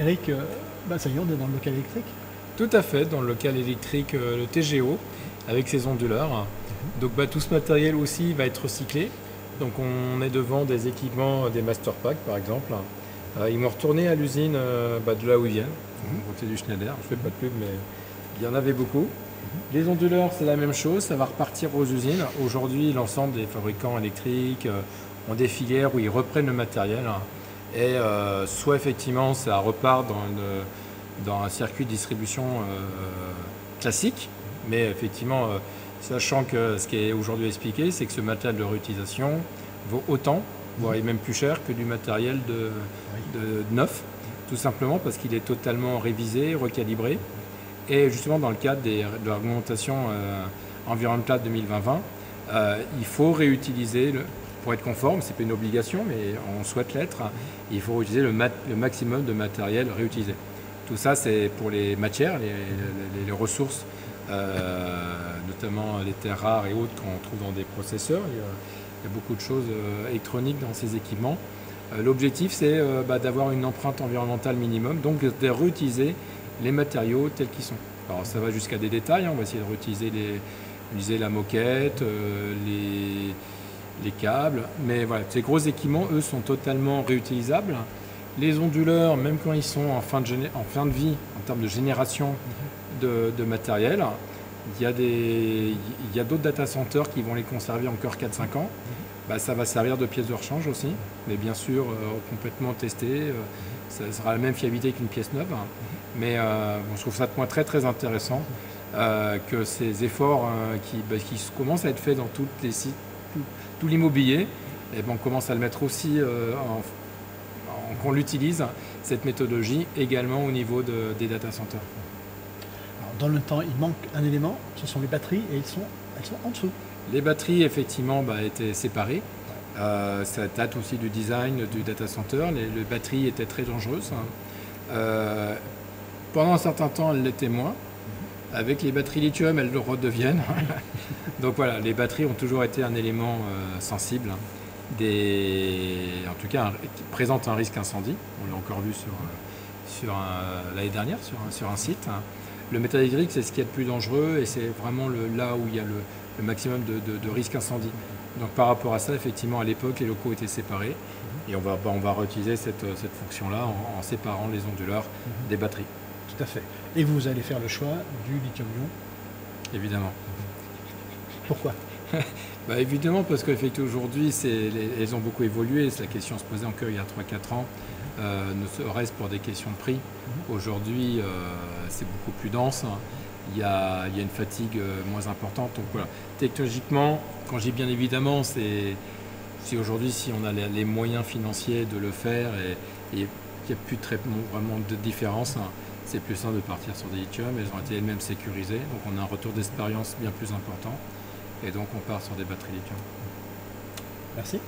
Eric, euh, bah, ça y est, on est dans le local électrique. Tout à fait, dans le local électrique, euh, le TGO, avec ses onduleurs. Mhm. Donc bah, tout ce matériel aussi va être recyclé. Donc on est devant des équipements, euh, des Master Pack par exemple. Ils m'ont retourné à l'usine bah, de là où ils viennent, Mhm. donc c'est du Schneider, je fais pas de pub mais il y en avait beaucoup. Les onduleurs c'est la même chose, ça va repartir aux usines. Aujourd'hui l'ensemble des fabricants électriques ont des filières où ils reprennent le matériel et euh, soit effectivement ça repart dans, un circuit de distribution euh, classique, mais effectivement euh, sachant que ce qui est aujourd'hui expliqué c'est que ce matériel de réutilisation vaut autant, voire même plus cher que du matériel de, neuf, tout simplement parce qu'il est totalement révisé, recalibré. Et justement, dans le cadre de la réglementation euh, Environnemental 2020, euh, il faut réutiliser, le- pour être conforme, c'est pas une obligation, mais on souhaite l'être, il faut utiliser le, maximum de matériel réutilisé. Tout ça, c'est pour les matières, les, ressources, euh, notamment les terres rares et autres qu'on trouve dans des processeurs. Il y a, beaucoup de choses euh, électroniques dans ces équipements. Euh, L'objectif, c'est bah, d'avoir une empreinte environnementale minimum, donc de réutiliser les matériaux tels qu'ils sont. Alors ça va jusqu'à des détails, hein, on va essayer de réutiliser la moquette, les, les câbles, mais voilà, ces gros équipements, eux, sont totalement réutilisables. Les onduleurs, même quand ils sont en fin de, vie, en termes de génération de, matériel, il y a des- d'autres data centers qui vont les conserver encore 4-5 ans. Bah, ça va servir de pièce de rechange aussi, mais bien sûr euh, complètement testé. euh, ça sera la même fiabilité qu'une pièce neuve. hein. Mais euh, je trouve ça de point très très intéressant que ces efforts qui, bah, qui commencent à être faits dans tous les sites, tout, tout l'immobilier, et ben, on commence à le mettre aussi euh, en, qu'on l'utilise cette méthodologie également au niveau de- des data centers. Alors, dans le temps, il manque un élément, ce sont les batteries, et ils sont, elles sont en dessous. Les batteries, effectivement, bah, étaient séparées. Euh, ça date aussi du design du data center. Les, les batteries étaient très dangereuses. hein. Euh, pendant un certain temps, elles l'étaient moins. Avec les batteries lithium, elles le redeviennent. Donc voilà, les batteries ont toujours été un élément euh, sensible. hein. Des, en tout cas, un- qui présente un risque incendie. On l'a encore vu sur, euh, sur un- l'année dernière sur un, sur un site. hein. Le métal hydrique, c'est ce qui est le plus dangereux et c'est vraiment le, là où il y a le, le maximum de, de- de risque incendie. Donc par rapport à ça, effectivement, à l'époque, les locaux étaient séparés et on va, bah, on va réutiliser cette, cette fonction-là en, en séparant les onduleurs des batteries, Tout à fait. Et vous allez faire le choix du lithium-ion. évidemment. Pourquoi? Bah, évidemment, parce qu'effectivement, aujourd'hui, elles ont beaucoup évolué. La question se posait encore il y a 3-4 ans, euh, ne serait-ce pour des questions de prix. Aujourd'hui, euh, c'est beaucoup plus dense. hein. Il y a, il y a une fatigue euh, moins importante. Donc voilà, technologiquement, quand je dis bien évidemment, c'est si aujourd'hui, si on a les, les moyens financiers de le faire et et il n'y a plus vraiment de différence, hein, c'est plus simple de partir sur des lithium. Elles ont été elles-mêmes sécurisées, donc on a un retour d'expérience bien plus important. Et donc on part sur des batteries lithium. Merci.